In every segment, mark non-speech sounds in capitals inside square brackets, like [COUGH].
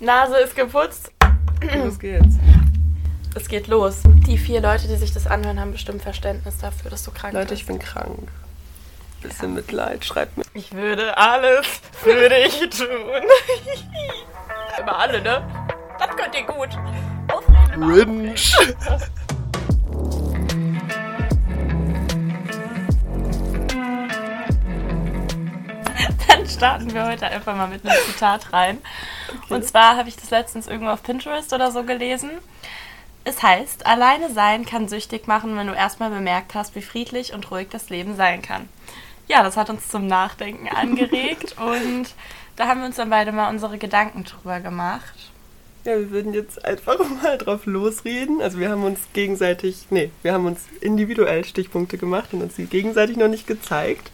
Nase ist geputzt. Los geht's. Es geht los. Die vier Leute, die sich das anhören, haben bestimmt Verständnis dafür, dass du krank Leute, bist. ich bin krank. Bisschen Mitleid, schreibt mir. Ich würde alles für dich tun. [LAUGHS] Immer alle, ne? Das könnt ihr gut. Ausreden immer. Rinch. Dann starten wir heute einfach mal mit einem Zitat rein. Und zwar habe ich das letztens irgendwo auf Pinterest oder so gelesen. Es heißt, alleine sein kann süchtig machen, wenn du erstmal bemerkt hast, wie friedlich und ruhig das Leben sein kann. Ja, das hat uns zum Nachdenken [LAUGHS] angeregt und da haben wir uns dann beide mal unsere Gedanken drüber gemacht. Ja, wir würden jetzt einfach [LAUGHS] mal drauf losreden. Also wir haben uns gegenseitig, nee, wir haben uns individuell Stichpunkte gemacht und uns die gegenseitig noch nicht gezeigt.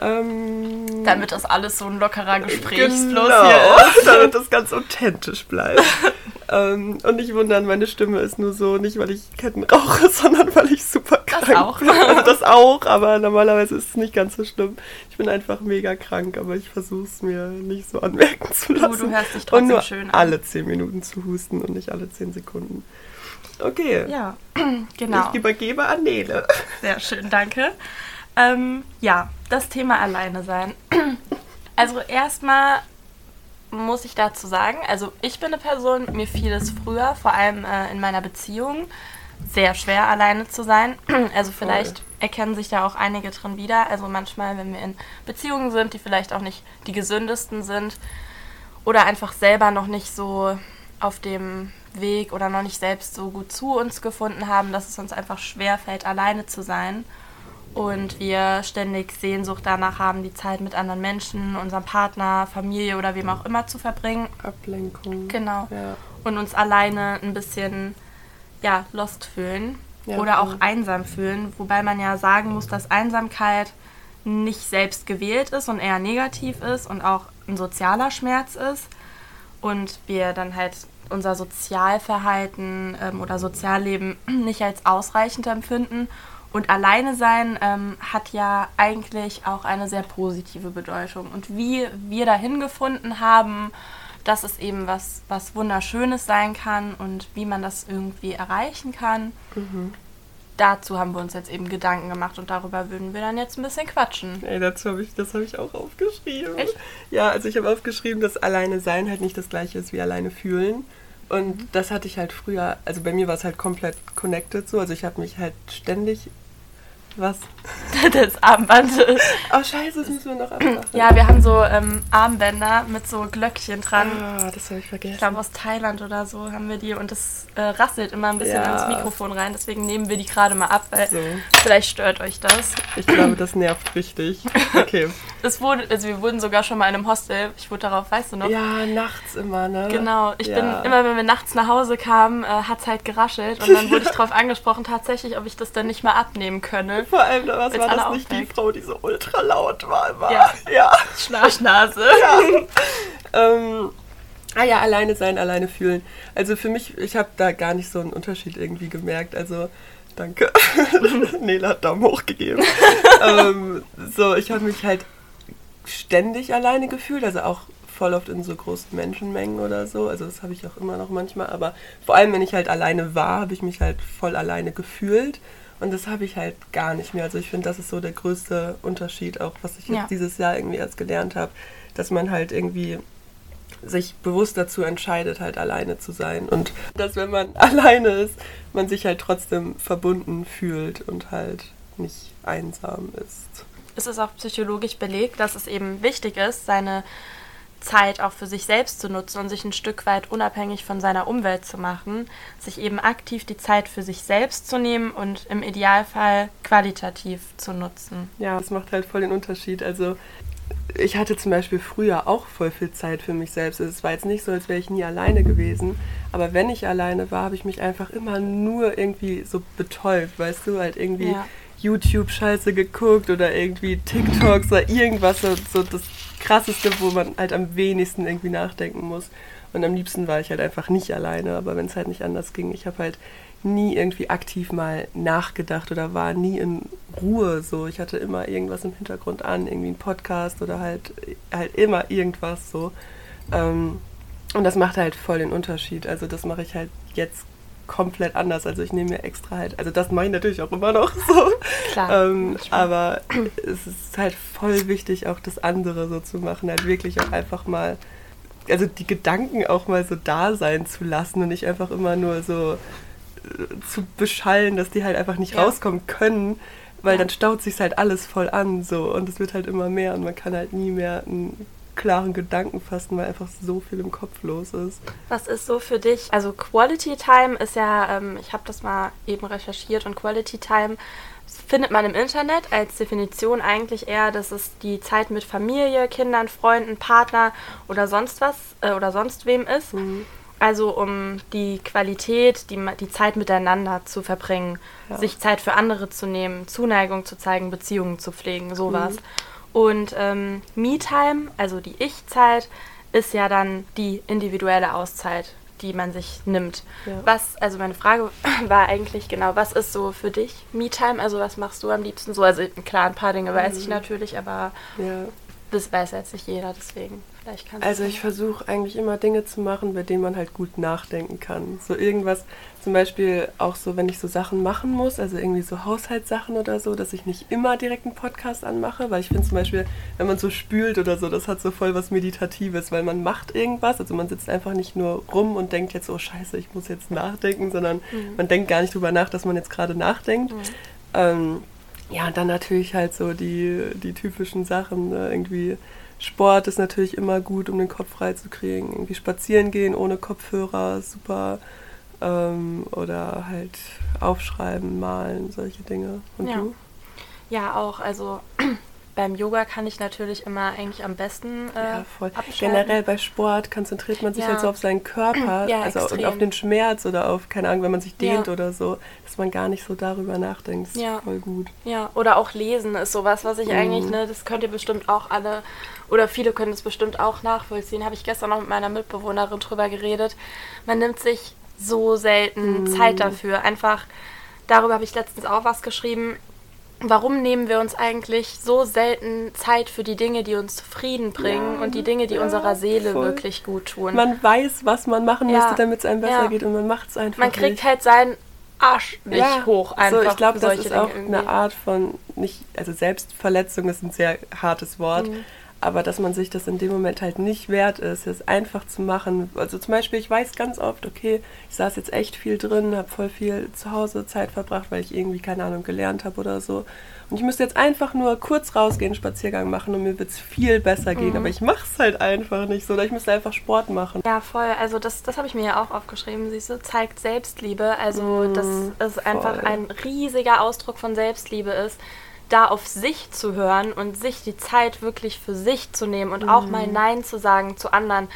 Ähm, Damit das alles so ein lockerer Gesprächsfluss genau, hier ist. [LAUGHS] damit das ganz authentisch bleibt. [LAUGHS] ähm, und nicht wundern, meine Stimme ist nur so, nicht weil ich Ketten rauche, sondern weil ich super krank auch. Also das auch, aber normalerweise ist es nicht ganz so schlimm. Ich bin einfach mega krank, aber ich versuche es mir nicht so anmerken zu lassen. du hörst dich und trotzdem nur schön an. alle 10 Minuten zu husten und nicht alle 10 Sekunden. Okay, Ja, [CLEARS THROAT] genau. ich übergebe an Nele. Sehr schön, danke. Ähm, ja, das Thema alleine sein. [CLEARS THROAT] Also erstmal muss ich dazu sagen, also ich bin eine Person, mir fiel es früher, vor allem äh, in meiner Beziehung, sehr schwer alleine zu sein. [CLEARS THROAT] Also vielleicht erkennen sich da auch einige drin wieder. Also manchmal, wenn wir in Beziehungen sind, die vielleicht auch nicht die gesündesten sind oder einfach selber noch nicht so auf dem Weg oder noch nicht selbst so gut zu uns gefunden haben, dass es uns einfach schwer fällt, alleine zu sein. Und wir ständig Sehnsucht danach haben, die Zeit mit anderen Menschen, unserem Partner, Familie oder wem auch immer zu verbringen. Ablenkung. Genau. Ja. Und uns alleine ein bisschen, ja, lost fühlen. Ja, oder auch einsam fühlen. Wobei man ja sagen muss, dass Einsamkeit nicht selbst gewählt ist und eher negativ ist und auch ein sozialer Schmerz ist. Und wir dann halt unser Sozialverhalten ähm, oder Sozialleben [CLEARS THROAT] nicht als ausreichend empfinden. Und alleine sein ähm, hat ja eigentlich auch eine sehr positive Bedeutung. Und wie wir dahin gefunden haben, dass es eben was, was Wunderschönes sein kann und wie man das irgendwie erreichen kann, dazu haben wir uns jetzt eben Gedanken gemacht und darüber würden wir dann jetzt ein bisschen quatschen. Ey, dazu habe ich, das habe ich auch aufgeschrieben. Echt? Ja, also ich habe aufgeschrieben, dass alleine sein halt nicht das gleiche ist wie alleine fühlen. Und das hatte ich halt früher, also bei mir war es halt komplett connected so. Also ich habe mich halt ständig. Was? [LAUGHS] das Armband. Oh scheiße, das müssen wir noch abmachen. Ja, wir haben so ähm, Armbänder mit so Glöckchen dran. Ah, das habe ich Ich vergessen. glaube, aus Thailand oder so haben wir die und das äh, rasselt immer ein bisschen Ja. ins Mikrofon rein. Deswegen nehmen wir die gerade mal ab, weil So. vielleicht stört euch das. Ich glaube, das nervt richtig. Okay. [LAUGHS] Es wurde, also wir wurden sogar schon mal in einem Hostel. Ich wurde darauf, weißt du noch? Ja, nachts immer, ne? Genau, ich ja. bin immer, wenn wir nachts nach Hause kamen, äh, hat es halt geraschelt und dann wurde ich [LAUGHS] darauf angesprochen, tatsächlich, ob ich das dann nicht mal abnehmen könne. Vor allem, was Wenn's war das alle nicht die. Frau, die so ultra laut war immer? Ja. ja. Schnarchnase. Ähm, ah ja, alleine sein, alleine fühlen. Also für mich, ich habe da gar nicht so einen Unterschied irgendwie gemerkt. Also danke. [LAUGHS] Nela hat Daumen hoch gegeben. [LAUGHS] ähm, so, ich habe mich halt ständig alleine gefühlt, also auch voll oft in so großen Menschenmengen oder so. Also das habe ich auch immer noch manchmal. Aber vor allem, wenn ich halt alleine war, habe ich mich halt voll alleine gefühlt. Und das habe ich halt gar nicht mehr. Also ich finde, das ist so der größte Unterschied, auch was ich jetzt Ja. dieses Jahr irgendwie erst gelernt habe, dass man halt irgendwie sich bewusst dazu entscheidet, halt alleine zu sein. Und dass, wenn man [LAUGHS] alleine ist, man sich halt trotzdem verbunden fühlt und halt nicht einsam ist. Es ist auch psychologisch belegt, dass es eben wichtig ist, seine Zeit auch für sich selbst zu nutzen und sich ein Stück weit unabhängig von seiner Umwelt zu machen, sich eben aktiv die Zeit für sich selbst zu nehmen und im Idealfall qualitativ zu nutzen. Ja, das macht halt voll den Unterschied. Also ich hatte zum Beispiel früher auch voll viel Zeit für mich selbst. Also, Es war jetzt nicht so, als wäre ich nie alleine gewesen. Aber wenn ich alleine war, habe ich mich einfach immer nur irgendwie so betäubt, weißt du, halt irgendwie Ja. YouTube-Scheiße geguckt oder irgendwie TikToks oder irgendwas, so, so das Krasseste, wo man halt am wenigsten irgendwie nachdenken muss. Und am liebsten war ich halt einfach nicht alleine, aber wenn es halt nicht anders ging, ich habe halt nie irgendwie aktiv mal nachgedacht oder war nie in Ruhe so. Ich hatte immer irgendwas im Hintergrund an, irgendwie ein Podcast oder halt, halt immer irgendwas so. Ähm, Und das macht halt voll den Unterschied. Also das mache ich halt jetzt komplett anders. Also ich nehme mir extra halt, also das mache ich natürlich auch immer noch so. Klar. ähm, aber es ist halt voll wichtig, auch das andere so zu machen. Halt wirklich auch einfach mal, also die Gedanken auch mal so da sein zu lassen und nicht einfach immer nur so äh, zu beschallen, dass die halt einfach nicht Ja. rauskommen können. Weil Ja. dann staut sich halt alles voll an so und es wird halt immer mehr und man kann halt nie mehr einen klaren Gedanken fassen, weil einfach so viel im Kopf los ist. Was ist so für dich? Also Quality Time ist ja, ähm, ich habe das mal eben recherchiert und Quality Time findet man im Internet als Definition eigentlich eher, dass es die Zeit mit Familie, Kindern, Freunden, Partner oder sonst was äh, oder sonst wem ist. Also um die Qualität, die, die Zeit miteinander zu verbringen, Ja. sich Zeit für andere zu nehmen, Zuneigung zu zeigen, Beziehungen zu pflegen, sowas. Und ähm, Me-Time, also die Ich-Zeit, ist ja dann die individuelle Auszeit, die man sich nimmt. Ja. Was, also meine Frage [LAUGHS] war eigentlich genau, was ist so für dich Me-Time? Also was machst du am liebsten so? Also klar, ein paar Dinge weiß Mhm. ich natürlich, aber Ja. das weiß jetzt nicht jeder, deswegen vielleicht kannst Also ich versuche eigentlich immer Dinge zu machen, bei denen man halt gut nachdenken kann. So irgendwas, zum Beispiel auch so, wenn ich so Sachen machen muss, also irgendwie so Haushaltssachen oder so, dass ich nicht immer direkt einen Podcast anmache, weil ich finde zum Beispiel, wenn man so spült oder so, das hat so voll was Meditatives, weil man macht irgendwas, also man sitzt einfach nicht nur rum und denkt jetzt, oh scheiße, ich muss jetzt nachdenken, sondern man denkt gar nicht drüber nach, dass man jetzt gerade nachdenkt. Ähm, ja, und dann natürlich halt so die, die typischen Sachen, ne? irgendwie Sport ist natürlich immer gut, um den Kopf frei zu kriegen. Irgendwie spazieren gehen ohne Kopfhörer, super. Ähm, oder halt aufschreiben, malen, solche Dinge. Und Ja. du? Ja, auch. Also [CLEARS THROAT] beim Yoga kann ich natürlich immer eigentlich am besten äh, Ja, voll. Generell bei Sport konzentriert man sich Ja. halt so auf seinen Körper, [CLEARS THROAT] Ja, also und extrem. auf den Schmerz oder auf, keine Ahnung, wenn man sich dehnt Ja. oder so, dass man gar nicht so darüber nachdenkt. Das Ja. voll gut. Ja, oder auch lesen ist sowas, was ich Mhm. eigentlich, ne, das könnt ihr bestimmt auch alle, oder viele können es bestimmt auch nachvollziehen. Habe ich gestern noch mit meiner Mitbewohnerin drüber geredet. Man nimmt sich so selten Mhm. Zeit dafür. Einfach, darüber habe ich letztens auch was geschrieben. Warum nehmen wir uns eigentlich so selten Zeit für die Dinge, die uns Frieden bringen Ja, und die Dinge, die ja, unserer Seele voll. wirklich gut tun? Man weiß, was man machen Ja. müsste, damit es einem besser geht und man macht es einfach Man kriegt nicht. halt seinen Arsch nicht hoch einfach. So, ich glaube, das solche ist auch Dinge irgendwie. eine Art von nicht, also Selbstverletzung ist ein sehr hartes Wort, Mhm. Aber dass man sich das in dem Moment halt nicht wert ist, es einfach zu machen. Also zum Beispiel, ich weiß ganz oft, okay, ich saß jetzt echt viel drin, habe voll viel zu Hause Zeit verbracht, weil ich irgendwie keine Ahnung gelernt habe oder so. Und ich müsste jetzt einfach nur kurz rausgehen, Spaziergang machen und mir wird es viel besser gehen. Mhm. Aber ich mache es halt einfach nicht so. Oder ich müsste einfach Sport machen. Ja, voll. Also das, das habe ich mir ja auch aufgeschrieben. Siehst du, zeigt Selbstliebe. Also Mm, dass es einfach voll. ein riesiger Ausdruck von Selbstliebe ist, da auf sich zu hören und sich die Zeit wirklich für sich zu nehmen und auch Mm. mal Nein zu sagen zu anderen.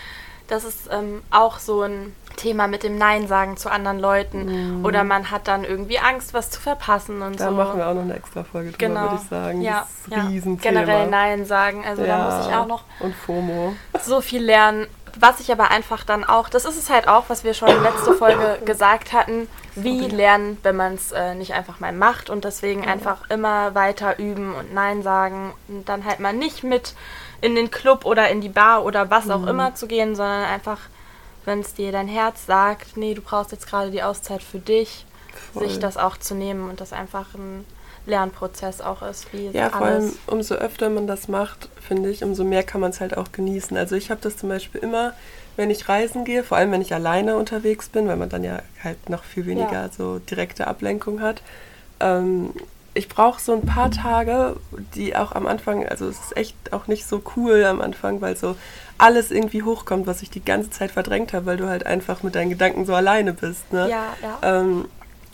Das ist ähm, auch so ein Thema mit dem Nein sagen zu anderen Leuten. Oder man hat dann irgendwie Angst, was zu verpassen und. Da so. machen wir auch noch eine extra Folge drüber, Genau. würde ich sagen. Ja, das ist ja. Generell Nein sagen. Also da muss ich auch noch Und FOMO. so viel lernen. Was ich aber einfach dann auch, das ist es halt auch, was wir schon letzte Folge [COUGHS] gesagt hatten, wie lernen, wenn man es äh, nicht einfach mal macht und deswegen einfach immer weiter üben und Nein sagen und dann halt mal nicht mit in den Club oder in die Bar oder was auch immer zu gehen, sondern einfach, wenn es dir dein Herz sagt, nee, du brauchst jetzt gerade die Auszeit für dich, Voll. sich das auch zu nehmen und das einfach ein Lernprozess auch ist, wie Ja, vor allem umso öfter man das macht, finde ich, umso mehr kann man es halt auch genießen. Also ich habe das zum Beispiel immer, wenn ich reisen gehe, vor allem wenn ich alleine unterwegs bin, weil man dann ja halt noch viel weniger Ja. so direkte Ablenkung hat. Ähm, ich brauche so ein paar Tage, die auch am Anfang, also es ist echt auch nicht so cool am Anfang, weil so alles irgendwie hochkommt, was ich die ganze Zeit verdrängt habe, weil du halt einfach mit deinen Gedanken so alleine bist. Ne? Ja, ja. Ähm,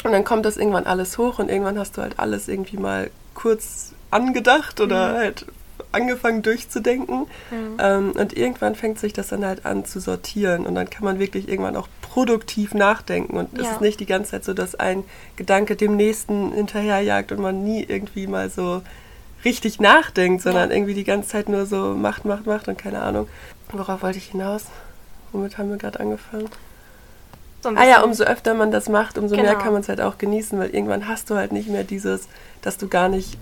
und dann kommt das irgendwann alles hoch und irgendwann hast du halt alles irgendwie mal kurz angedacht oder halt angefangen durchzudenken. Mhm. Ähm, und irgendwann fängt sich das dann halt an zu sortieren und dann kann man wirklich irgendwann auch produktiv nachdenken und es Ja. ist nicht die ganze Zeit so, dass ein Gedanke dem nächsten hinterherjagt und man nie irgendwie mal so richtig nachdenkt, sondern Ja. irgendwie die ganze Zeit nur so macht, macht, macht und keine Ahnung. Worauf wollte ich hinaus? Womit haben wir gerade angefangen? So Ah ja, umso öfter man das macht, umso mehr Genau. kann man es halt auch genießen, weil irgendwann hast du halt nicht mehr dieses, dass du gar nicht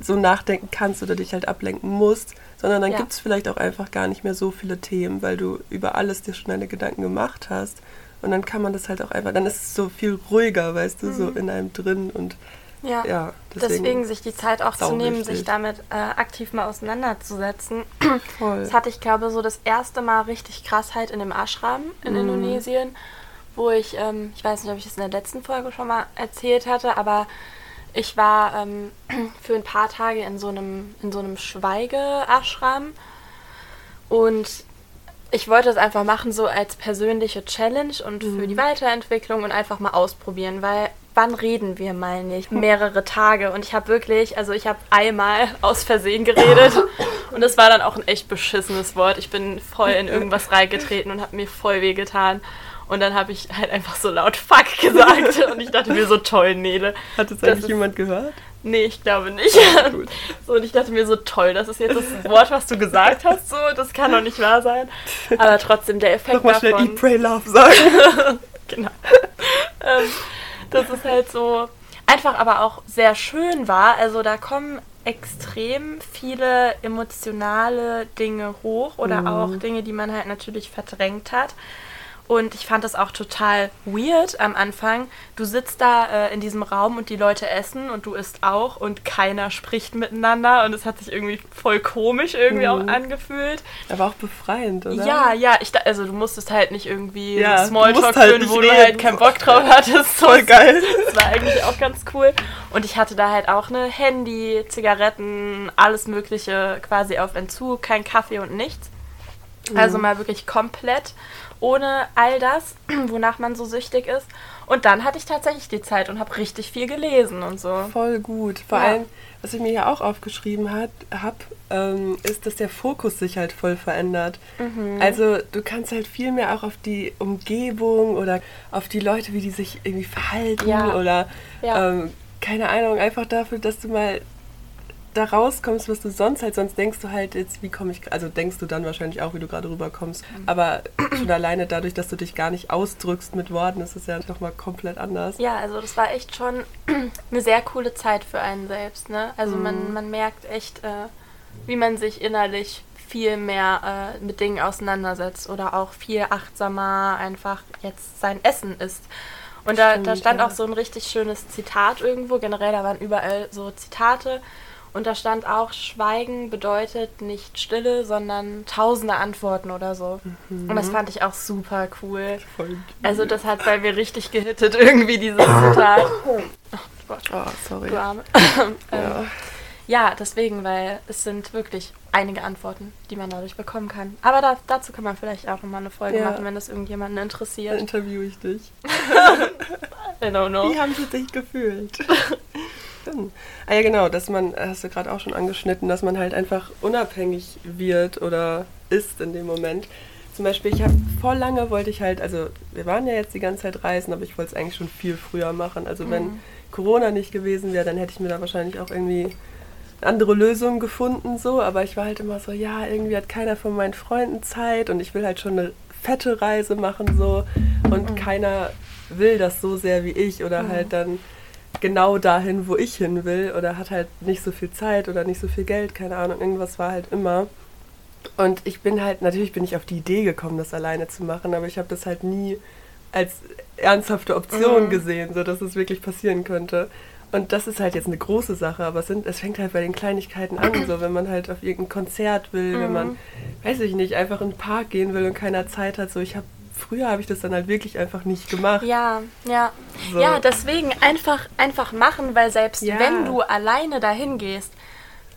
so nachdenken kannst oder dich halt ablenken musst, sondern dann Ja. gibt es vielleicht auch einfach gar nicht mehr so viele Themen, weil du über alles dir schnelle Gedanken gemacht hast. Und dann kann man das halt auch einfach, dann ist es so viel ruhiger, weißt du, so in einem drin und Ja. ja, Deswegen, deswegen, sich die Zeit auch zu nehmen, wichtig. sich damit äh, aktiv mal auseinanderzusetzen. [CLEARS THROAT] voll. Das hatte ich, glaube so das erste Mal richtig krass halt in dem Ashram in Mhm. Indonesien, wo ich, ähm, ich weiß nicht, ob ich das in der letzten Folge schon mal erzählt hatte, aber ich war ähm, [CLEARS THROAT] für ein paar Tage in so einem, in so einem Schweige-Ashram und ich wollte es einfach machen, so als persönliche Challenge und für Mhm. die Weiterentwicklung und einfach mal ausprobieren, weil wann reden wir mal nicht? Mehrere Tage und ich habe wirklich, also ich habe einmal aus Versehen geredet [LAUGHS] und das war dann auch ein echt beschissenes Wort. Ich bin voll in irgendwas reingetreten und habe mir voll wehgetan. Und dann habe ich halt einfach so laut Fuck gesagt [LAUGHS] und ich dachte mir so toll, Nele. Hat es das eigentlich ist- jemand gehört? Nee, ich glaube nicht. gut. so, und ich dachte mir so, toll, das ist jetzt das Wort, was du gesagt hast, so, das kann doch nicht wahr sein. Aber trotzdem, der Effekt Nochmal schnell davon, Eat, Pray, Love sagen. [LAUGHS] genau. ähm, dass es halt so einfach aber auch sehr schön war. Also da kommen extrem viele emotionale Dinge hoch oder auch Dinge, die man halt natürlich verdrängt hat. Und ich fand das auch total weird am Anfang. Du sitzt da äh, in diesem Raum und die Leute essen und du isst auch und keiner spricht miteinander und es hat sich irgendwie voll komisch irgendwie Mhm. auch angefühlt. Aber auch befreiend, oder? Ja, ja, ich, da- also du musstest halt nicht irgendwie Ja, du Smalltalk halt führen, wo du reden. halt keinen Bock drauf hattest. Voll geil. Das war eigentlich auch ganz cool. Und ich hatte da halt auch eine Handy, Zigaretten, alles Mögliche quasi auf Entzug, kein Kaffee und nichts. Also Mhm. mal wirklich komplett ohne all das, [CLEARS THROAT] wonach man so süchtig ist. Und dann hatte ich tatsächlich die Zeit und habe richtig viel gelesen und so. Voll gut. Vor Ja. allem, was ich mir hier auch aufgeschrieben habe, hab, ähm, ist, dass der Fokus sich halt voll verändert. Mhm. Also du kannst halt viel mehr auch auf die Umgebung oder auf die Leute, wie die sich irgendwie verhalten Ja. oder Ja. ähm, keine Ahnung, einfach dafür, dass du mal da rauskommst, was du sonst halt, sonst denkst du halt jetzt, wie komme ich, also denkst du dann wahrscheinlich auch, wie du gerade rüberkommst, Mhm. aber schon alleine dadurch, dass du dich gar nicht ausdrückst mit Worten, ist es ja nochmal komplett anders. Ja, also das war echt schon [CLEARS THROAT] eine sehr coole Zeit für einen selbst. Ne? Also man, man merkt echt, äh, wie man sich innerlich viel mehr äh, mit Dingen auseinandersetzt oder auch viel achtsamer einfach jetzt sein Essen isst. Und da, da Stimmt, stand ja. auch so ein richtig schönes Zitat irgendwo. Generell, da waren überall so Zitate. Und da stand auch, Schweigen bedeutet nicht Stille, sondern tausende Antworten oder so. Und das fand ich auch super cool. Voll Also das hat bei mir richtig gehittet, irgendwie dieses Zitat. Oh Gott, Oh, sorry. du Arme. [LAUGHS] ähm, Ja. ja, deswegen, weil es sind wirklich einige Antworten, die man dadurch bekommen kann. Aber da, dazu kann man vielleicht auch nochmal eine Folge Ja. machen, wenn das irgendjemanden Dann interessiert. interviewe ich dich. [LAUGHS] I don't know. Wie haben sie sich gefühlt? [LAUGHS] Stimmt. ah ja, genau, dass man, hast du gerade auch schon angeschnitten, dass man halt einfach unabhängig wird oder ist in dem Moment. Zum Beispiel, ich habe vor lange wollte ich halt, also wir waren ja jetzt die ganze Zeit reisen, aber ich wollte es eigentlich schon viel früher machen. Also wenn Corona nicht gewesen wäre, dann hätte ich mir da wahrscheinlich auch irgendwie eine andere Lösung gefunden, so, aber ich war halt immer so, ja, irgendwie hat keiner von meinen Freunden Zeit und ich will halt schon eine fette Reise machen, so, und keiner will das so sehr wie ich oder halt dann genau dahin, wo ich hin will oder hat halt nicht so viel Zeit oder nicht so viel Geld, keine Ahnung, irgendwas war halt immer. Und ich bin halt, natürlich bin ich auf die Idee gekommen, das alleine zu machen, aber ich habe das halt nie als ernsthafte Option Mhm. gesehen, so dass es wirklich passieren könnte. Und das ist halt jetzt eine große Sache, aber es, sind, es fängt halt bei den Kleinigkeiten an, so wenn man halt auf irgendein Konzert will, wenn man, weiß ich nicht, einfach in den Park gehen will und keiner Zeit hat. So, ich habe früher habe ich das dann halt wirklich einfach nicht gemacht. Ja, ja. So. Ja, deswegen einfach, einfach machen, weil selbst Ja. wenn du alleine dahin gehst,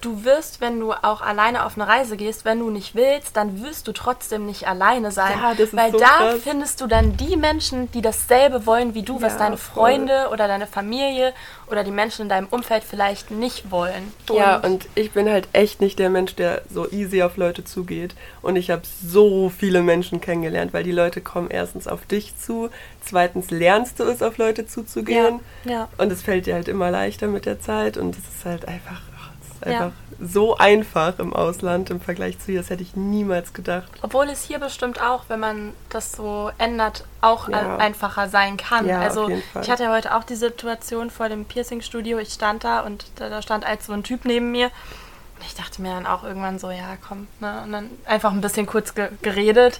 du wirst, wenn du auch alleine auf eine Reise gehst, wenn du nicht willst, dann wirst du trotzdem nicht alleine sein. Ja, das ist weil so da krass. findest du dann die Menschen, die dasselbe wollen wie du, was Ja, deine voll. Freunde oder deine Familie oder die Menschen in deinem Umfeld vielleicht nicht wollen. Ja, und ich bin halt echt nicht der Mensch, der so easy auf Leute zugeht. Und ich habe so viele Menschen kennengelernt, weil die Leute kommen erstens auf dich zu, zweitens lernst du es, auf Leute zuzugehen. Ja, ja. Und es fällt dir halt immer leichter mit der Zeit und es ist halt einfach, ist einfach ja. so einfach im Ausland im Vergleich zu hier. Das hätte ich niemals gedacht. Obwohl es hier bestimmt auch, wenn man das so ändert, auch ja. einfacher sein kann. Ja, also ich hatte ja heute auch die Situation vor dem Piercing-Studio. Ich stand da und da, stand als so ein Typ neben mir. Und ich dachte mir dann auch irgendwann so, ja, komm, ne? Und dann einfach ein bisschen kurz ge geredet.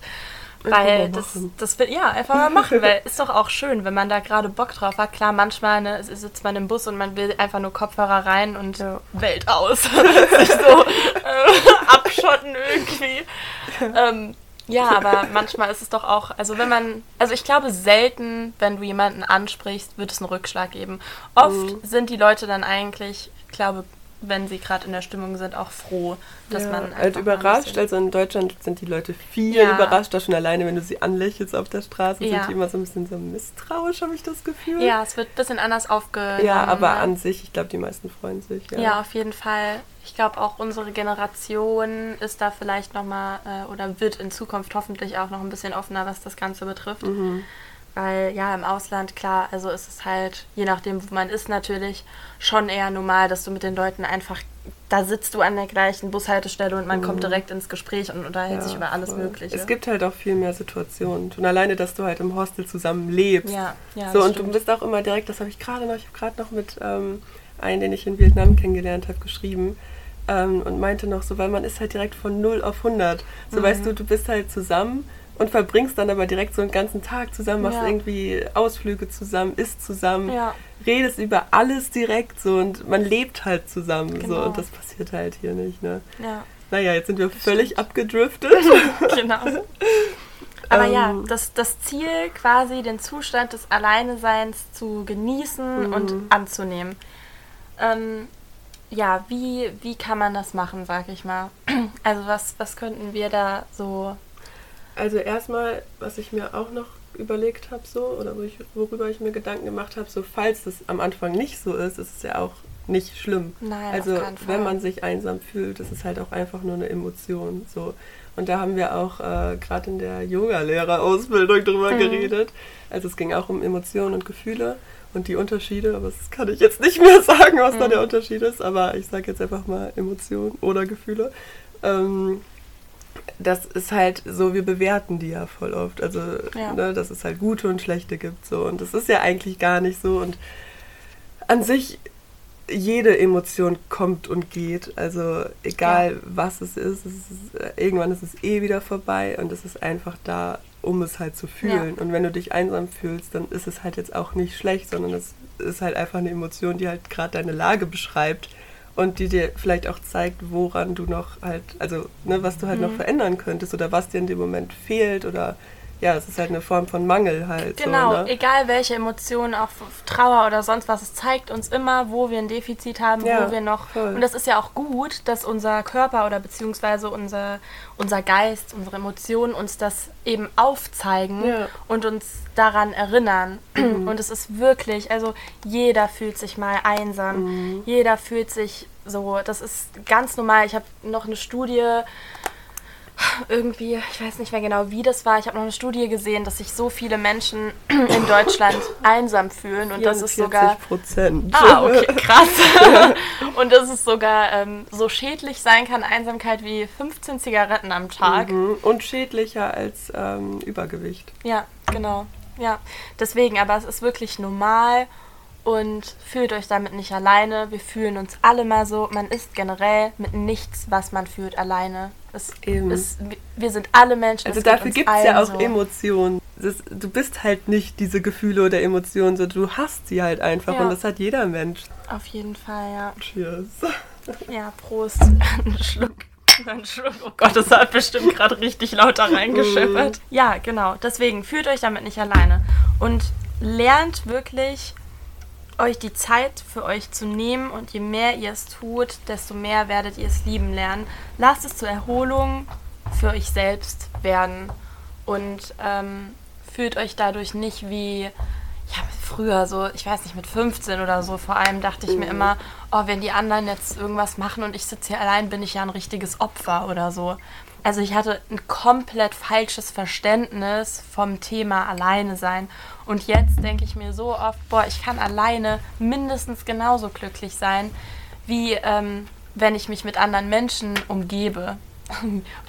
Weil das, das wird, ja, einfach mal machen, weil [LAUGHS] ist doch auch schön, wenn man da gerade Bock drauf hat. Klar, manchmal ne, sitzt man im Bus und man will einfach nur Kopfhörer rein und ja. Welt aus. [LAUGHS] Sich so äh, abschotten irgendwie. Ähm, ja, aber manchmal ist es doch auch, also wenn man, also ich glaube selten, wenn du jemanden ansprichst, wird es einen Rückschlag geben. Oft mhm. sind die Leute dann eigentlich, ich glaube, wenn sie gerade in der Stimmung sind, auch froh, dass ja, man. Halt überrascht, also in Deutschland sind die Leute viel ja. überrascht, schon alleine, wenn du sie anlächelst auf der Straße, ja. sind die immer so ein bisschen so misstrauisch, habe ich das Gefühl. Ja, es wird ein bisschen anders aufgenommen. Ja, aber an sich, ich glaube, die meisten freuen sich. Ja, ja auf jeden Fall. Ich glaube, auch unsere Generation ist da vielleicht nochmal äh, oder wird in Zukunft hoffentlich auch noch ein bisschen offener, was das Ganze betrifft. Mhm. Weil ja, im Ausland, klar, also ist es halt, je nachdem, wo man ist, natürlich schon eher normal, dass du mit den Leuten einfach, da sitzt du an der gleichen Bushaltestelle und man mhm. kommt direkt ins Gespräch und unterhält ja, sich über alles voll. Mögliche. Es gibt halt auch viel mehr Situationen. Und alleine, dass du halt im Hostel zusammen lebst. Ja, ja. So, und stimmt. du bist auch immer direkt, das habe ich gerade noch, ich habe gerade noch mit ähm, einem, den ich in Vietnam kennengelernt habe, geschrieben. Ähm, und meinte noch so, weil man ist halt direkt von 0 auf 100. So, mhm. weißt du, du bist halt zusammen und verbringst dann aber direkt so einen ganzen Tag zusammen, machst ja. irgendwie Ausflüge zusammen, isst zusammen, ja. redest über alles direkt so und man lebt halt zusammen genau. so und das passiert halt hier nicht, ne? Ja. Naja, jetzt sind wir völlig abgedriftet. [LAUGHS] genau. [LAUGHS] Aber ähm, ja, das, das Ziel quasi, den Zustand des Alleineseins zu genießen mhm. und anzunehmen. Ähm, ja, wie, wie kann man das machen, sag ich mal? [CLEARS THROAT] Also was, was könnten wir da so also erstmal, was ich mir auch noch überlegt habe, so, oder wo ich, worüber ich mir Gedanken gemacht habe, so falls das am Anfang nicht so ist, ist es ja auch nicht schlimm. Nein, also wenn man sich einsam fühlt, das ist halt auch einfach nur eine Emotion. So. Und da haben wir auch äh, gerade in der Yoga-Lehrerausbildung drüber mhm. geredet. Also es ging auch um Emotionen und Gefühle und die Unterschiede, aber das kann ich jetzt nicht [LAUGHS] mehr sagen, was mhm. da der Unterschied ist, aber ich sage jetzt einfach mal Emotionen oder Gefühle. Ähm, das ist halt so, wir bewerten die ja voll oft. Also, ja. ne, dass es halt gute und schlechte gibt. So. Und das ist ja eigentlich gar nicht so. Und an sich, jede Emotion kommt und geht. Also, egal ja. was es ist, es ist, äh, irgendwann ist es eh wieder vorbei und es ist einfach da, um es halt zu fühlen. Ja. Und wenn du dich einsam fühlst, dann ist es halt jetzt auch nicht schlecht, sondern es ist halt einfach eine Emotion, die halt gerade deine Lage beschreibt und die dir vielleicht auch zeigt, woran du noch halt, also ne, was du halt mhm. noch verändern könntest oder was dir in dem Moment fehlt oder ja, es ist halt eine Form von Mangel halt. Genau, so, ne? egal welche Emotionen, auch Trauer oder sonst was, es zeigt uns immer, wo wir ein Defizit haben, ja, wo wir noch. Voll. Und das ist ja auch gut, dass unser Körper oder beziehungsweise unser, unser Geist, unsere Emotionen uns das eben aufzeigen ja. und uns daran erinnern. [CLEARS THROAT] Mhm. Und es ist wirklich, also jeder fühlt sich mal einsam, mhm. jeder fühlt sich so, das ist ganz normal. Ich habe noch eine Studie irgendwie, ich weiß nicht mehr genau, wie das war. Ich habe noch eine Studie gesehen, dass sich so viele Menschen [CLEARS THROAT] in Deutschland einsam fühlen und das ist sogar Prozent. Ah, okay, [LAUGHS] krass. [LAUGHS] und dass es sogar ähm, so schädlich sein kann, Einsamkeit wie 15 Zigaretten am Tag. Mhm. Und schädlicher als ähm, Übergewicht. Ja, genau. Ja, deswegen, aber es ist wirklich normal und fühlt euch damit nicht alleine. Wir fühlen uns alle mal so. Man ist generell mit nichts, was man fühlt, alleine. Es, es, wir sind alle Menschen. Also dafür gibt es ja auch so. Emotionen. Das, du bist halt nicht diese Gefühle oder Emotionen, sondern du hast sie halt einfach ja. und das hat jeder Mensch. Auf jeden Fall, ja. Cheers. [LAUGHS] Ja, Prost. [LAUGHS] Ein Schluck. Ein Schluck. Oh Gott, das hat bestimmt gerade richtig laut da reingeschippert. [LAUGHS] Ja, genau. Deswegen fühlt euch damit nicht alleine und lernt wirklich euch die Zeit für euch zu nehmen und je mehr ihr es tut, desto mehr werdet ihr es lieben lernen. Lasst es zur Erholung für euch selbst werden und ähm, fühlt euch dadurch nicht wie ja, früher so, ich weiß nicht, mit 15 oder so vor allem dachte ich mhm. mir immer, oh, wenn die anderen jetzt irgendwas machen und ich sitze hier allein, bin ich ja ein richtiges Opfer oder so. Also ich hatte ein komplett falsches Verständnis vom Thema alleine sein. Und jetzt denke ich mir so oft, boah, ich kann alleine mindestens genauso glücklich sein wie ähm, wenn ich mich mit anderen Menschen umgebe. [LAUGHS]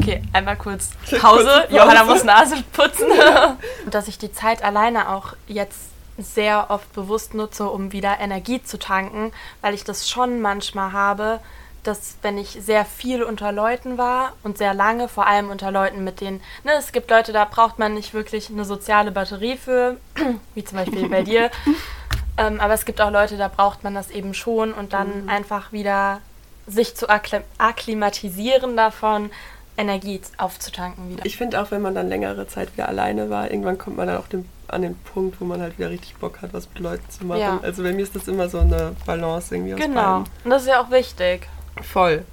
Okay, einmal kurz [LAUGHS] Pause. Johanna muss Nase putzen. [LAUGHS] Dass ich die Zeit alleine auch jetzt sehr oft bewusst nutze, um wieder Energie zu tanken, weil ich das schon manchmal habe, dass wenn ich sehr viel unter Leuten war und sehr lange, vor allem unter Leuten, mit denen, ne, es gibt Leute, da braucht man nicht wirklich eine soziale Batterie für, [CLEARS THROAT] wie zum Beispiel bei dir, [LAUGHS] ähm, aber es gibt auch Leute, da braucht man das eben schon und dann mhm. einfach wieder sich zu akklimatisieren davon, Energie aufzutanken wieder. Ich finde auch, wenn man dann längere Zeit wieder alleine war, irgendwann kommt man dann auch den, an den Punkt, wo man halt wieder richtig Bock hat, was mit Leuten zu machen. Ja. Also bei mir ist das immer so eine Balance irgendwie Genau, und das ist ja auch wichtig. Voll.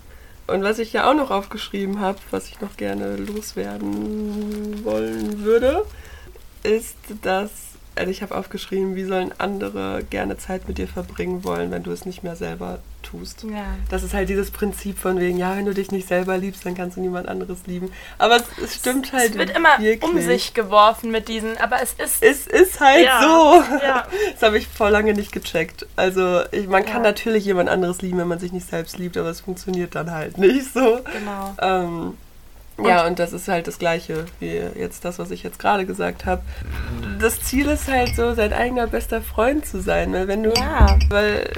Und was ich ja auch noch aufgeschrieben habe, was ich noch gerne loswerden wollen würde, ist, dass also ich habe aufgeschrieben, wie sollen andere gerne Zeit mit dir verbringen wollen, wenn du es nicht mehr selber tust. Ja. Das ist halt dieses Prinzip von wegen, ja, wenn du dich nicht selber liebst, dann kannst du niemand anderes lieben. Aber es, es stimmt es, halt. Es wird immer wirklich. um sich geworfen mit diesen, aber es ist. Es ist halt ja. so. Ja. [LAUGHS] Das habe ich vor lange nicht gecheckt. Also ich, man kann natürlich jemand anderes lieben, wenn man sich nicht selbst liebt, aber es funktioniert dann halt nicht so. Genau. Ähm, ja, und das ist halt das Gleiche wie jetzt das, was ich jetzt gerade gesagt habe. Das Ziel ist halt so, sein eigener bester Freund zu sein. Weil wenn du. Ja. Weil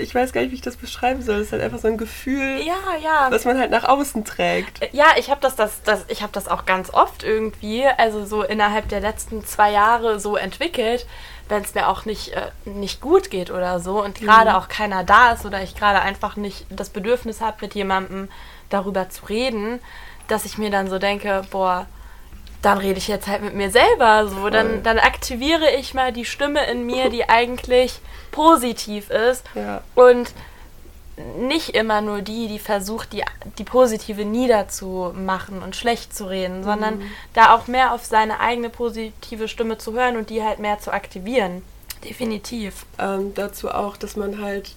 ich weiß gar nicht, wie ich das beschreiben soll. Es ist halt einfach so ein Gefühl, ja, ja. was man halt nach außen trägt. Äh, ja, ich habe das, das, das, hab das auch ganz oft irgendwie, also so innerhalb der letzten zwei Jahre so entwickelt wenn es mir auch nicht, äh, nicht gut geht oder so und gerade mhm. auch keiner da ist oder ich gerade einfach nicht das Bedürfnis habe, mit jemandem darüber zu reden, dass ich mir dann so denke, boah, dann rede ich jetzt halt mit mir selber so. Dann, dann aktiviere ich mal die Stimme in mir, die [LAUGHS] eigentlich positiv ist. Ja. Und nicht immer nur die, die versucht, die, die positive niederzumachen und schlecht zu reden, sondern mhm. da auch mehr auf seine eigene positive Stimme zu hören und die halt mehr zu aktivieren. Definitiv. Ähm, dazu auch, dass man halt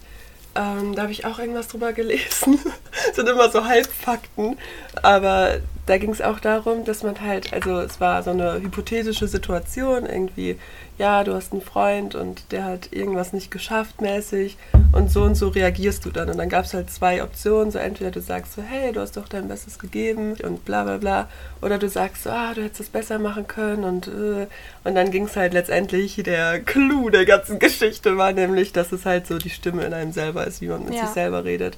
ähm, da habe ich auch irgendwas drüber gelesen. [LAUGHS] sind immer so Halbfakten. Aber da ging es auch darum, dass man halt, also es war so eine hypothetische Situation, irgendwie, ja, du hast einen Freund und der hat irgendwas nicht geschafft mäßig und so und so reagierst du dann. Und dann gab es halt zwei Optionen, so entweder du sagst so, hey, du hast doch dein Bestes gegeben und bla bla bla, oder du sagst so, ah, du hättest es besser machen können und äh. und dann ging es halt letztendlich, der Clou der ganzen [LAUGHS] Geschichte war nämlich, dass es halt so die Stimme in einem selber ist, wie man mit ja. sich selber redet.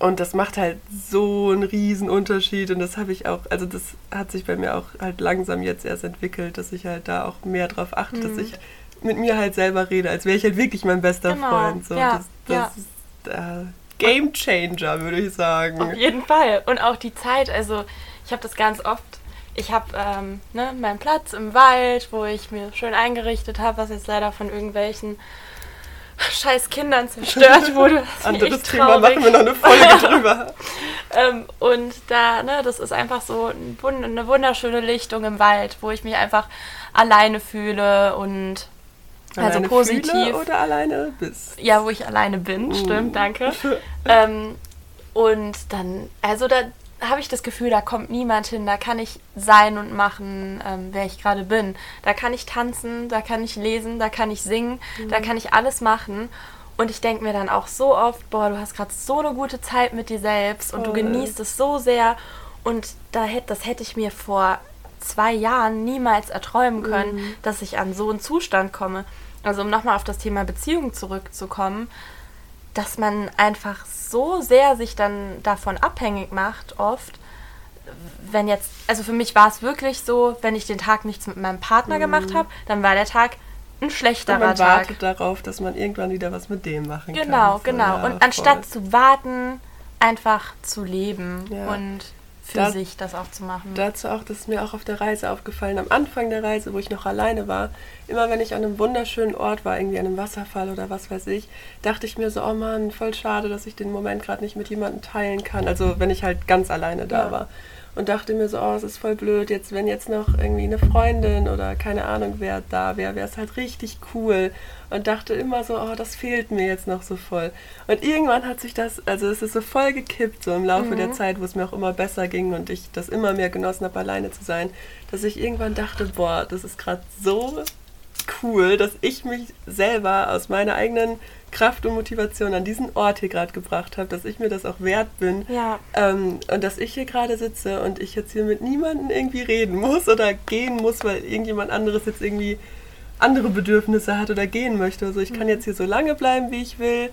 Und das macht halt so einen riesen Unterschied und das habe ich auch, also das hat sich bei mir auch halt langsam jetzt erst entwickelt, dass ich halt da auch mehr drauf achte, mhm. dass ich mit mir halt selber rede, als wäre ich halt wirklich mein bester genau. Freund. So, ja. Das, das ja. ist äh, Game Changer, würde ich sagen. Auf jeden Fall. Und auch die Zeit, also ich habe das ganz oft ich habe ähm, ne, meinen Platz im Wald, wo ich mir schön eingerichtet habe, was jetzt leider von irgendwelchen scheiß Kindern zerstört [LAUGHS] wurde. Anderes Thema machen wir noch eine Folge [LAUGHS] drüber. ähm, und da, ne, das ist einfach so eine wunderschöne Lichtung im Wald, wo ich mich einfach alleine fühle und also alleine also positiv. oder alleine bist? Ja, wo ich alleine bin, mm. stimmt, danke. [LAUGHS] ähm, und dann, also da, habe ich das Gefühl, da kommt niemand hin, da kann ich sein und machen, ähm, wer ich gerade bin. Da kann ich tanzen, da kann ich lesen, da kann ich singen, mhm. da kann ich alles machen. Und ich denke mir dann auch so oft, boah, du hast gerade so eine gute Zeit mit dir selbst und Voll. du genießt es so sehr. Und da hätte, das hätte ich mir vor zwei Jahren niemals erträumen können, mhm. dass ich an so einen Zustand komme. Also um nochmal auf das Thema Beziehung zurückzukommen, dass man einfach so sehr sich dann davon abhängig macht, oft, wenn jetzt, also für mich war es wirklich so, wenn ich den Tag nichts mit meinem Partner mhm. gemacht habe, dann war der Tag ein schlechterer Und man Tag. wartet darauf, dass man irgendwann wieder was mit dem machen genau, kann. Genau, genau. Ja, Und anstatt zu warten, einfach zu leben ja. und für da, sich das auch zu machen. Dazu auch, das ist mir auch auf der Reise aufgefallen, am Anfang der Reise, wo ich noch alleine war, immer wenn ich an einem wunderschönen Ort war, irgendwie an einem Wasserfall oder was weiß ich, dachte ich mir so, oh Mann, voll schade, dass ich den Moment gerade nicht mit jemandem teilen kann. Also wenn ich halt ganz alleine da ja. war und dachte mir so, oh, es ist voll blöd, jetzt wenn jetzt noch irgendwie eine Freundin oder keine Ahnung wer da wäre, wäre es halt richtig cool und dachte immer so, oh, das fehlt mir jetzt noch so voll. Und irgendwann hat sich das, also es ist so voll gekippt, so im Laufe mhm. der Zeit, wo es mir auch immer besser ging und ich das immer mehr genossen habe, alleine zu sein, dass ich irgendwann dachte, boah, das ist gerade so cool, dass ich mich selber aus meiner eigenen Kraft und Motivation an diesen Ort hier gerade gebracht habe, dass ich mir das auch wert bin. Ja. Ähm, und dass ich hier gerade sitze und ich jetzt hier mit niemandem irgendwie reden muss oder gehen muss, weil irgendjemand anderes jetzt irgendwie andere Bedürfnisse hat oder gehen möchte. Also ich kann jetzt hier so lange bleiben, wie ich will.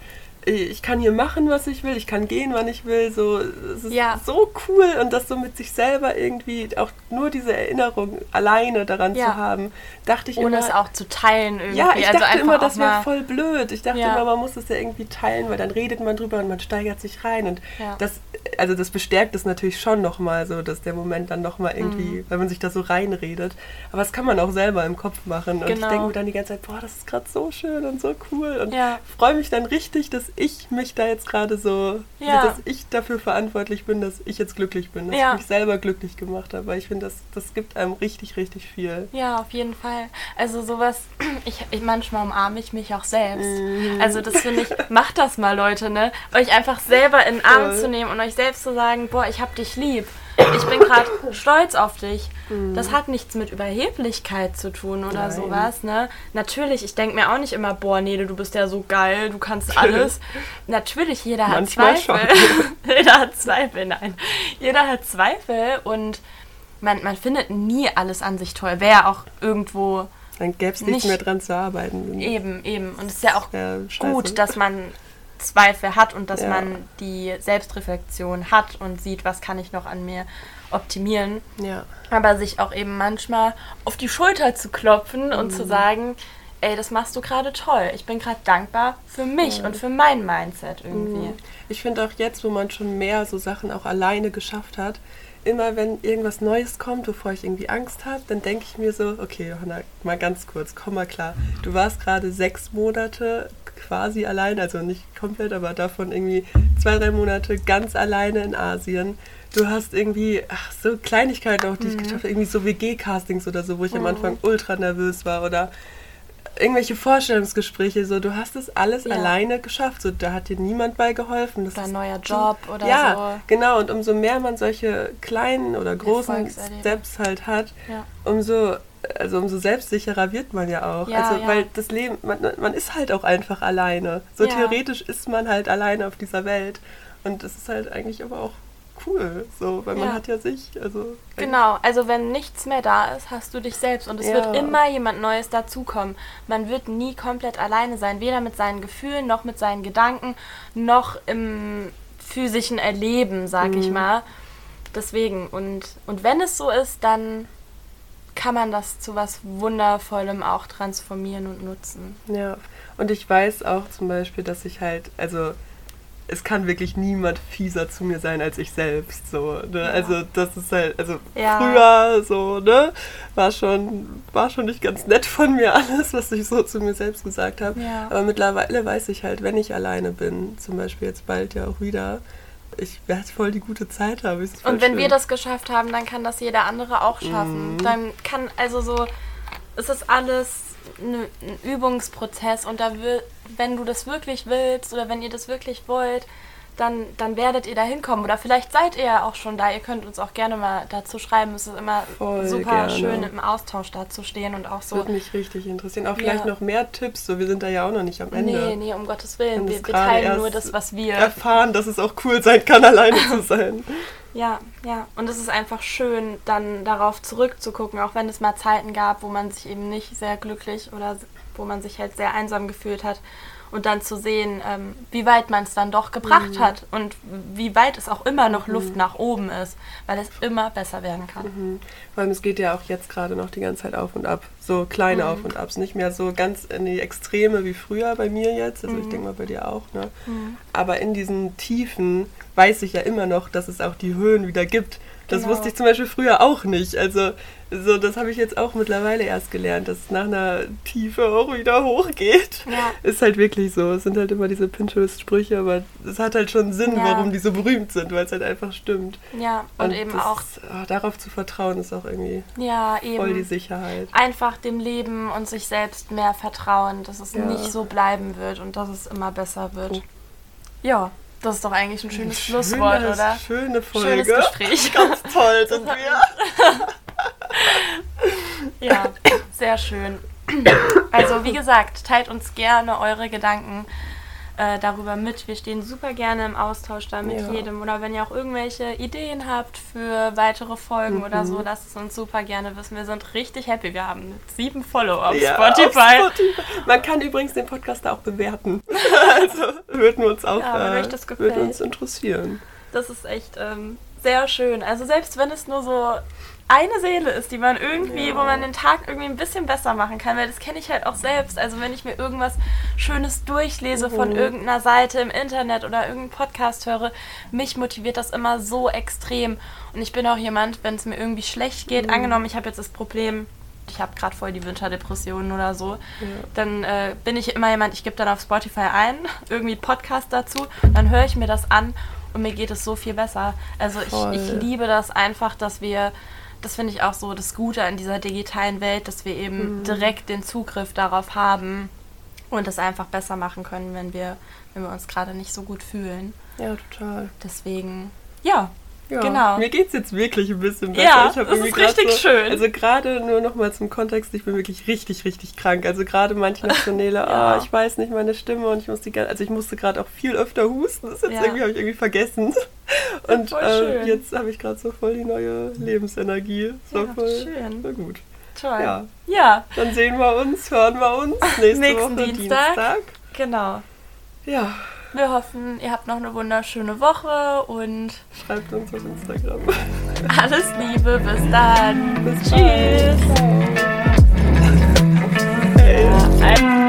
Ich kann hier machen, was ich will. Ich kann gehen, wann ich will. So, es ist Ja. so cool und das so mit sich selber irgendwie auch nur diese Erinnerung alleine daran Ja. zu haben, dachte ich Ohne immer. es auch zu teilen irgendwie. Ja, ich also dachte immer, das wäre voll blöd. Ich dachte Ja. immer, man muss es ja irgendwie teilen, weil dann redet man drüber und man steigert sich rein. Und das, also das bestärkt es natürlich schon nochmal so, dass der Moment dann nochmal irgendwie, Mhm. weil man sich da so reinredet. Aber das kann man auch selber im Kopf machen. Und ich Genau. denke mir dann die ganze Zeit, boah, das ist gerade so schön und so cool. Und freue mich dann richtig, dass ich mich da jetzt gerade so, Ja. dass ich dafür verantwortlich bin, dass ich jetzt glücklich bin, dass Ja. ich mich selber glücklich gemacht habe. Weil ich finde, das, das gibt einem richtig, richtig viel. Ja, auf jeden Fall. Also sowas, [CLEARS THROAT] ich, ich manchmal umarme ich mich auch selbst. Mhm. Also das finde ich, macht das mal, Leute, ne? Euch einfach selber in den Arm zu nehmen und euch selbst zu sagen, boah, ich hab dich lieb. Ich bin gerade stolz auf dich. Das hat nichts mit Überheblichkeit zu tun oder Mhm. Nein. sowas, ne? Natürlich, ich denke mir auch nicht immer, boah, Nele, du bist ja so geil, du kannst alles. [LAUGHS] Natürlich, jeder hat Manchmal Zweifel. [LAUGHS] jeder hat Zweifel, nein. Jeder hat Zweifel und man, man findet nie alles an sich toll. Wäre auch irgendwo Dann gäbe es nichts Nicht- mehr dran zu arbeiten. eben, eben. Und es ist ja auch Ja, gut, dass man Zweifel hat und dass Ja. man die Selbstreflexion hat und sieht, was kann ich noch an mir optimieren. Ja. Aber sich auch eben manchmal auf die Schulter zu klopfen und Mhm. zu sagen, ey, das machst du gerade toll. Ich bin gerade dankbar für mich und für mein Mindset irgendwie. Ich finde auch jetzt, wo man schon mehr so Sachen auch alleine geschafft hat, immer wenn irgendwas Neues kommt, wovor ich irgendwie Angst habe, dann denke ich mir so, okay, Johanna, mal ganz kurz, komm mal klar. Du warst gerade sechs Monate quasi allein, also nicht komplett, aber davon irgendwie zwei, drei Monate ganz alleine in Asien. Du hast irgendwie, ach, so Kleinigkeiten auch, die ich geschafft habe, irgendwie so WG-Castings oder so, wo ich am Anfang ultra nervös war oder irgendwelche Vorstellungsgespräche, so, du hast es alles Ja. alleine geschafft, so, da hat dir niemand bei geholfen. Das Oder ein ist neuer Job oder ja, so. genau. Und umso mehr man solche kleinen oder großen. Steps halt hat, Ja. umso, also umso selbstsicherer wird man ja auch. Ja, also, ja. weil das Leben, man, man ist halt auch einfach alleine. So Ja. theoretisch ist man halt alleine auf dieser Welt. Und das ist halt eigentlich aber auch cool, so, weil man hat ja sich, also. Genau, also wenn nichts mehr da ist, hast du dich selbst und es wird immer jemand Neues dazukommen. Man wird nie komplett alleine sein, weder mit seinen Gefühlen noch mit seinen Gedanken, noch im physischen Erleben, sag Mhm. ich mal. Deswegen, und, und wenn es so ist, dann kann man das zu was Wundervollem auch transformieren und nutzen. Ja, und ich weiß auch zum Beispiel, dass ich halt, also es kann wirklich niemand fieser zu mir sein als ich selbst. So, ne? Ja. Also das ist halt, also Ja. früher so, ne, war schon, war schon nicht ganz nett von mir alles, was ich so zu mir selbst gesagt habe. Ja. Aber mittlerweile weiß ich halt, wenn ich alleine bin, zum Beispiel jetzt bald ja auch wieder, ich werde voll die gute Zeit haben. Und wenn schön. wir das geschafft haben, dann kann das jeder andere auch schaffen. Mhm. Dann kann also so, es ist alles ein Übungsprozess und da will, wenn du das wirklich willst oder wenn ihr das wirklich wollt, dann, dann werdet ihr da hinkommen. Oder vielleicht seid ihr ja auch schon da. Ihr könnt uns auch gerne mal dazu schreiben. Es ist immer Voll super gerne. schön, im Austausch da zu stehen und auch Das so. würde mich richtig interessieren. Auch Ja. vielleicht noch mehr Tipps, so wir sind da ja auch noch nicht am Ende. Nee, nee, um Gottes Willen. Wir, wir teilen nur das, was wir. erfahren, dass es auch cool sein kann, [LAUGHS] alleine zu sein. [LAUGHS] Ja, ja. Und es ist einfach schön, dann darauf zurückzugucken, auch wenn es mal Zeiten gab, wo man sich eben nicht sehr glücklich oder wo man sich halt sehr einsam gefühlt hat. Und dann zu sehen, ähm, wie weit man es dann doch gebracht Mhm. hat und wie weit es auch immer noch Luft nach oben ist, weil es immer besser werden kann. Mhm. Vor allem, es geht ja auch jetzt gerade noch die ganze Zeit auf und ab. So kleine Mhm. Auf und Abs. Nicht mehr so ganz in die Extreme wie früher bei mir jetzt. Also ich Mhm. denke mal bei dir auch. Ne? Mhm. Aber in diesen Tiefen weiß ich ja immer noch, dass es auch die Höhen wieder gibt. Das Genau. wusste ich zum Beispiel früher auch nicht. Also so, das habe ich jetzt auch mittlerweile erst gelernt, dass es nach einer Tiefe auch wieder hochgeht. Ja. Ist halt wirklich so. Es sind halt immer diese Pinterest-Sprüche, aber es hat halt schon Sinn, Ja. warum die so berühmt sind, weil es halt einfach stimmt. Ja, und, eben das, auch, ah, darauf zu vertrauen, ist auch irgendwie ja, voll die eben Sicherheit. einfach dem Leben und sich selbst mehr vertrauen, dass es Ja. nicht so bleiben wird und dass es immer besser wird. Oh. Ja, das ist doch eigentlich ein schönes Schönes- Schlusswort, oder? Schöne Folge. Schönes Gespräch. [LAUGHS] Ganz toll sind wir. [LAUGHS] Ja, sehr schön. Also wie gesagt, teilt uns gerne eure Gedanken äh, darüber mit. Wir stehen super gerne im Austausch da mit Ja. jedem. Oder wenn ihr auch irgendwelche Ideen habt für weitere Folgen oder Mhm. so, lasst es uns super gerne wissen. Wir sind richtig happy. Wir haben sieben Follower auf Ja, Spotify. auf Spotify. Man kann übrigens den Podcast da auch bewerten. [LAUGHS] also würden wir uns auch Ja, äh, euch das gefällt. würde uns interessieren. Das ist echt ähm, sehr schön. Also selbst wenn es nur so eine Seele ist, die man irgendwie, Ja. wo man den Tag irgendwie ein bisschen besser machen kann, weil das kenne ich halt auch selbst. Also wenn ich mir irgendwas Schönes durchlese von Mhm. irgendeiner Seite im Internet oder irgendeinen Podcast höre, mich motiviert das immer so extrem. Und ich bin auch jemand, wenn es mir irgendwie schlecht geht, Mhm. angenommen, ich habe jetzt das Problem, ich habe gerade voll die Winterdepressionen oder so, Ja. dann äh, bin ich immer jemand, ich gebe dann auf Spotify ein, [LAUGHS] irgendwie Podcast dazu, dann höre ich mir das an und mir geht es so viel besser. Also ich, ich liebe das einfach, dass wir, das finde ich auch so das Gute an dieser digitalen Welt, dass wir eben Mhm. direkt den Zugriff darauf haben und es einfach besser machen können, wenn wir, wenn wir uns gerade nicht so gut fühlen. Ja, total. Deswegen, ja, Ja, Genau. Mir geht es jetzt wirklich ein bisschen besser. Ja, ich das ist richtig so, schön. Also gerade nur noch mal zum Kontext, ich bin wirklich richtig, richtig krank. Also gerade manche [LAUGHS] Nele, Ja. ah, ich weiß nicht meine Stimme und ich muss die also ich musste gerade auch viel öfter husten. Das ist jetzt Ja. irgendwie habe ich irgendwie vergessen. Und äh, jetzt habe ich gerade so voll die neue Lebensenergie. So ja, war voll, schön. War gut. Toll. Ja. ja. Dann sehen wir uns, hören wir uns [LAUGHS] nächste nächsten Woche, Dienstag. Dienstag. Genau. Ja. Wir hoffen, ihr habt noch eine wunderschöne Woche und schreibt uns auf Instagram. [LAUGHS] Alles Liebe, bis dann. Bis Tschüss. Bald. Hey.